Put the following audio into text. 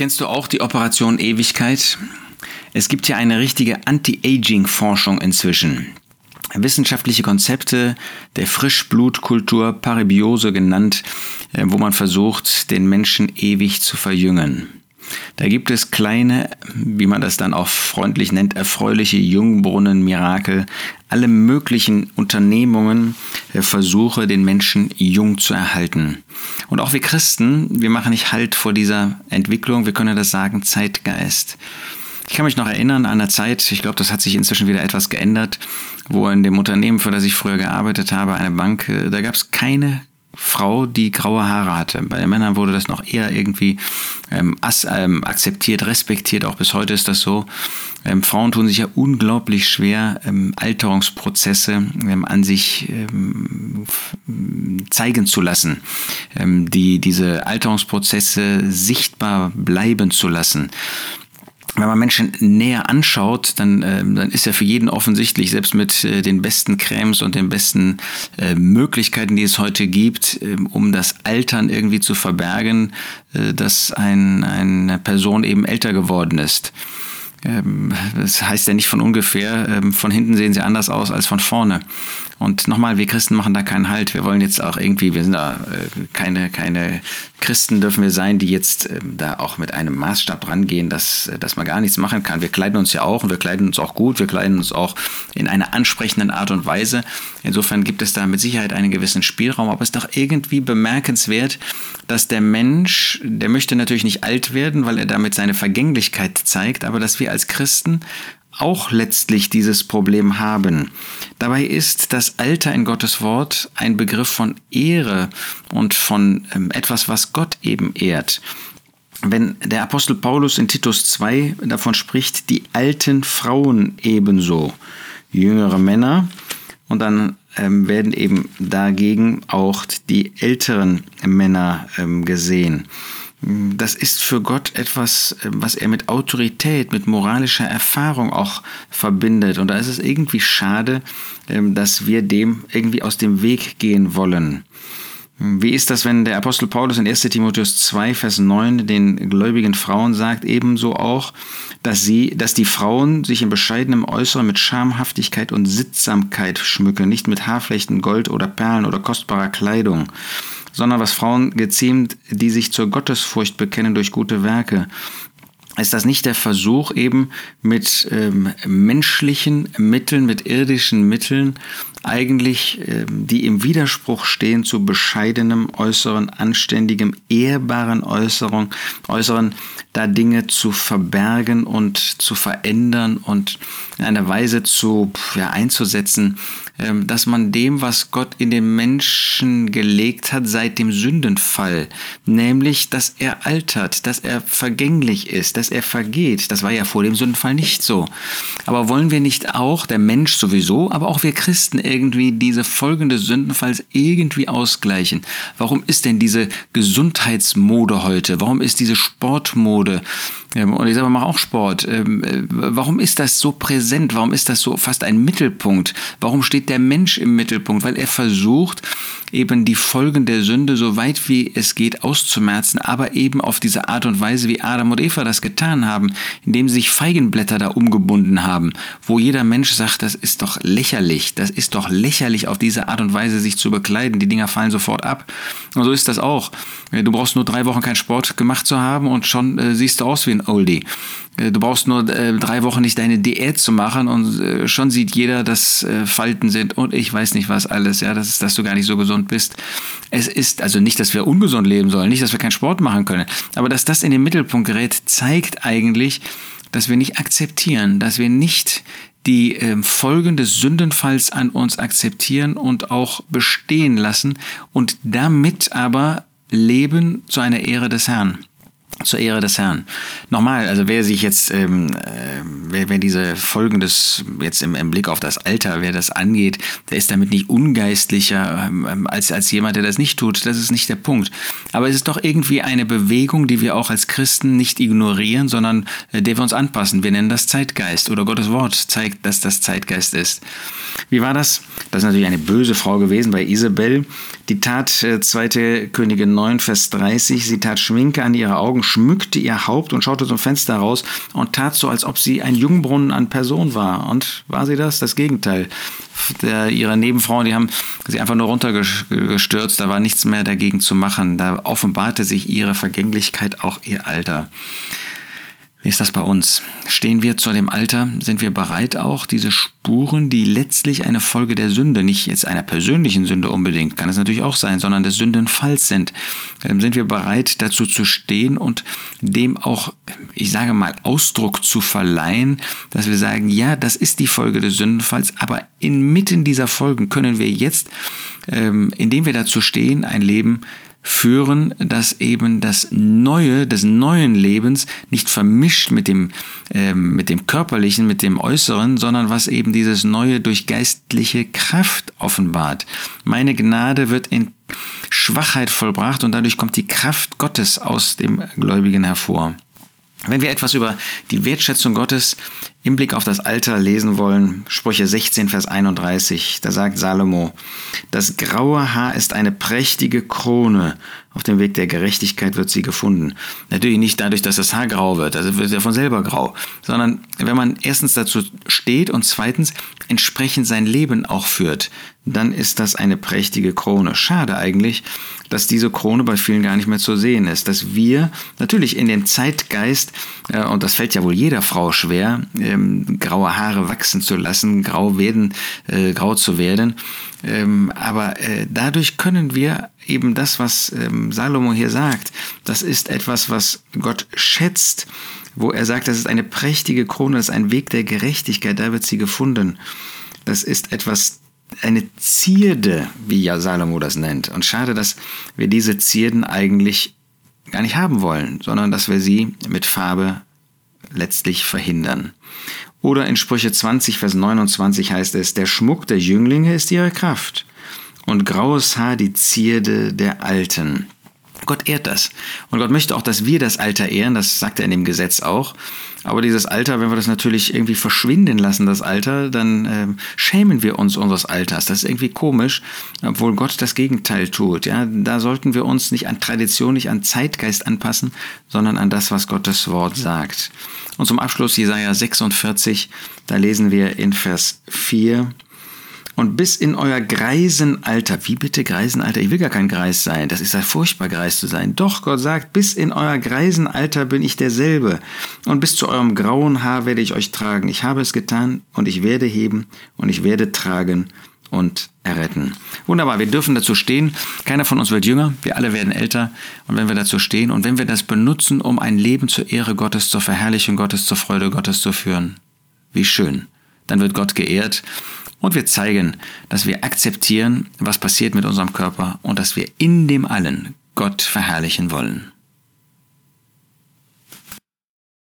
Kennst du auch die Operation Ewigkeit? Es gibt ja eine richtige Anti-Aging-Forschung inzwischen. Wissenschaftliche Konzepte der Frischblutkultur, Parabiose genannt, äh, wo man versucht, den Menschen ewig zu verjüngen. Da gibt es kleine, wie man das dann auch freundlich nennt, erfreuliche Jungbrunnen-Mirakel, alle möglichen Unternehmungen, äh, Versuche, den Menschen jung zu erhalten. Und auch wir Christen, wir machen nicht Halt vor dieser Entwicklung, wir können das sagen, Zeitgeist. Ich kann mich noch erinnern an eine Zeit, ich glaube, das hat sich inzwischen wieder etwas geändert, wo in dem Unternehmen, für das ich früher gearbeitet habe, eine Bank, äh, da gab es keine Frau, die graue Haare hatte. Bei den Männern wurde das noch eher irgendwie ähm, as, ähm, akzeptiert, respektiert. Auch bis heute ist das so. Ähm, Frauen tun sich ja unglaublich schwer, ähm, Alterungsprozesse ähm, an sich ähm, zeigen zu lassen, die diese Alterungsprozesse sichtbar bleiben zu lassen wenn man Menschen näher anschaut, dann, äh, dann ist ja für jeden offensichtlich, selbst mit äh, den besten Cremes und den besten äh, Möglichkeiten, die es heute gibt, äh, um das Altern irgendwie zu verbergen, äh, dass ein, eine Person eben älter geworden ist. Ähm, das heißt ja nicht von ungefähr, ähm, von hinten sehen sie anders aus als von vorne. Und nochmal, wir Christen machen da keinen Halt. Wir wollen jetzt auch irgendwie, wir sind da äh, keine, keine Christen dürfen wir sein, die jetzt ähm, da auch mit einem Maßstab rangehen, dass, äh, dass man gar nichts machen kann. Wir kleiden uns ja auch und wir kleiden uns auch gut, wir kleiden uns auch in einer ansprechenden Art und Weise. Insofern gibt es da mit Sicherheit einen gewissen Spielraum, aber es ist doch irgendwie bemerkenswert, dass der Mensch, der möchte natürlich nicht alt werden, weil er damit seine Vergänglichkeit zeigt, aber dass wir als Christen auch letztlich dieses Problem haben. Dabei ist das Alter in Gottes Wort ein Begriff von Ehre und von ähm, etwas, was Gott eben ehrt. Wenn der Apostel Paulus in Titus 2 davon spricht, die alten Frauen ebenso, jüngere Männer, und dann ähm, werden eben dagegen auch die älteren Männer ähm, gesehen. Das ist für Gott etwas, was er mit Autorität, mit moralischer Erfahrung auch verbindet. Und da ist es irgendwie schade, ähm, dass wir dem irgendwie aus dem Weg gehen wollen. Wie ist das, wenn der Apostel Paulus in 1 Timotheus 2, Vers 9 den gläubigen Frauen sagt, ebenso auch, dass sie, dass die Frauen sich in bescheidenem Äußeren mit Schamhaftigkeit und Sittsamkeit schmücken, nicht mit Haarflechten, Gold oder Perlen oder kostbarer Kleidung, sondern was Frauen geziemt, die sich zur Gottesfurcht bekennen durch gute Werke. Ist das nicht der Versuch, eben mit ähm, menschlichen Mitteln, mit irdischen Mitteln, eigentlich, ähm, die im Widerspruch stehen zu bescheidenem Äußeren, anständigem, ehrbaren Äußeren, Äußeren, da Dinge zu verbergen und zu verändern und in einer Weise zu ja, einzusetzen, ähm, dass man dem, was Gott in den Menschen gelegt hat seit dem Sündenfall, nämlich, dass er altert, dass er vergänglich ist, dass er vergeht. Das war ja vor dem Sündenfall nicht so. Aber wollen wir nicht auch, der Mensch sowieso, aber auch wir Christen irgendwie diese Folgen des Sündenfalls irgendwie ausgleichen? Warum ist denn diese Gesundheitsmode heute? Warum ist diese Sportmode? Ähm, und ich selber mache auch Sport. Ähm, äh, warum ist das so präsent? Warum ist das so fast ein Mittelpunkt? Warum steht der Mensch im Mittelpunkt? Weil er versucht, eben die Folgen der Sünde so weit wie es geht auszumerzen, aber eben auf diese Art und Weise, wie Adam und Eva das getan haben, indem sie sich Feigenblätter da umgebunden haben, wo jeder Mensch sagt, das ist doch lächerlich, das ist doch lächerlich, auf diese Art und Weise sich zu bekleiden, die Dinger fallen sofort ab. Und so ist das auch. Du brauchst nur drei Wochen keinen Sport gemacht zu haben und schon äh, siehst du aus wie ein Oldie. Äh, du brauchst nur äh, drei Wochen nicht deine Diät zu machen und äh, schon sieht jeder, dass Falten sind und ich weiß nicht was alles, ja, das dass du gar nicht so gesund bist. Es ist also nicht, dass wir ungesund leben sollen, nicht, dass wir keinen Sport machen können, aber dass das in den Mittelpunkt gerät, zeigt eigentlich, dass wir nicht akzeptieren, dass wir nicht die äh, Folgen des Sündenfalls an uns akzeptieren und auch bestehen lassen und damit aber leben zu einer Ehre des Herrn zur Ehre des Herrn. Nochmal, also wer sich jetzt, ähm, äh, wer, wer diese Folgen des, jetzt im, im Blick auf das Alter, wer das angeht, der ist damit nicht ungeistlicher ähm, als, als jemand, der das nicht tut. Das ist nicht der Punkt. Aber es ist doch irgendwie eine Bewegung, die wir auch als Christen nicht ignorieren, sondern äh, der wir uns anpassen. Wir nennen das Zeitgeist oder Gottes Wort zeigt, dass das Zeitgeist ist. Wie war das? Das ist natürlich eine böse Frau gewesen bei Isabel. Die tat äh, 2. Könige 9, Vers 30, sie tat Schminke an ihre Augen schmückte ihr Haupt und schaute zum Fenster raus und tat so, als ob sie ein Jungbrunnen an Person war. Und war sie das? Das Gegenteil. Der, ihre Nebenfrauen, die haben sie einfach nur runtergestürzt, da war nichts mehr dagegen zu machen. Da offenbarte sich ihre Vergänglichkeit, auch ihr Alter. Wie ist das bei uns? Stehen wir zu dem Alter? Sind wir bereit auch, diese Spuren, die letztlich eine Folge der Sünde, nicht jetzt einer persönlichen Sünde unbedingt, kann es natürlich auch sein, sondern des Sündenfalls sind, ähm, sind wir bereit dazu zu stehen und dem auch, ich sage mal, Ausdruck zu verleihen, dass wir sagen, ja, das ist die Folge des Sündenfalls, aber inmitten dieser Folgen können wir jetzt, ähm, indem wir dazu stehen, ein Leben führen, dass eben das Neue des neuen Lebens nicht vermischt mit dem, äh, mit dem körperlichen, mit dem Äußeren, sondern was eben dieses Neue durch geistliche Kraft offenbart. Meine Gnade wird in Schwachheit vollbracht und dadurch kommt die Kraft Gottes aus dem Gläubigen hervor. Wenn wir etwas über die Wertschätzung Gottes im Blick auf das Alter lesen wollen, Sprüche 16, Vers 31, da sagt Salomo, das graue Haar ist eine prächtige Krone, auf dem Weg der Gerechtigkeit wird sie gefunden. Natürlich nicht dadurch, dass das Haar grau wird, also wird ja von selber grau, sondern wenn man erstens dazu steht und zweitens entsprechend sein Leben auch führt, dann ist das eine prächtige Krone. Schade eigentlich, dass diese Krone bei vielen gar nicht mehr zu sehen ist, dass wir natürlich in dem Zeitgeist, äh, und das fällt ja wohl jeder Frau schwer, ähm, graue Haare wachsen zu lassen, grau werden, äh, grau zu werden. Ähm, aber äh, dadurch können wir eben das, was ähm, Salomo hier sagt, das ist etwas, was Gott schätzt, wo er sagt, das ist eine prächtige Krone, das ist ein Weg der Gerechtigkeit, da wird sie gefunden. Das ist etwas, eine Zierde, wie ja Salomo das nennt. Und schade, dass wir diese Zierden eigentlich gar nicht haben wollen, sondern dass wir sie mit Farbe letztlich verhindern. Oder in Sprüche 20, Vers 29 heißt es, der Schmuck der Jünglinge ist ihre Kraft und graues Haar die Zierde der Alten. Gott ehrt das. Und Gott möchte auch, dass wir das Alter ehren, das sagt er in dem Gesetz auch. Aber dieses Alter, wenn wir das natürlich irgendwie verschwinden lassen, das Alter, dann äh, schämen wir uns unseres Alters. Das ist irgendwie komisch, obwohl Gott das Gegenteil tut. Ja, da sollten wir uns nicht an Tradition, nicht an Zeitgeist anpassen, sondern an das, was Gottes Wort sagt. Und zum Abschluss Jesaja 46, da lesen wir in Vers 4, und bis in euer Greisenalter, wie bitte Greisenalter? Ich will gar kein Greis sein, das ist ja furchtbar, Greis zu sein. Doch, Gott sagt, bis in euer Greisenalter bin ich derselbe. Und bis zu eurem grauen Haar werde ich euch tragen. Ich habe es getan und ich werde heben und ich werde tragen und erretten. Wunderbar, wir dürfen dazu stehen. Keiner von uns wird jünger, wir alle werden älter. Und wenn wir dazu stehen und wenn wir das benutzen, um ein Leben zur Ehre Gottes, zur Verherrlichung Gottes, zur Freude Gottes zu führen, wie schön. Dann wird Gott geehrt und wir zeigen, dass wir akzeptieren, was passiert mit unserem Körper und dass wir in dem allen Gott verherrlichen wollen.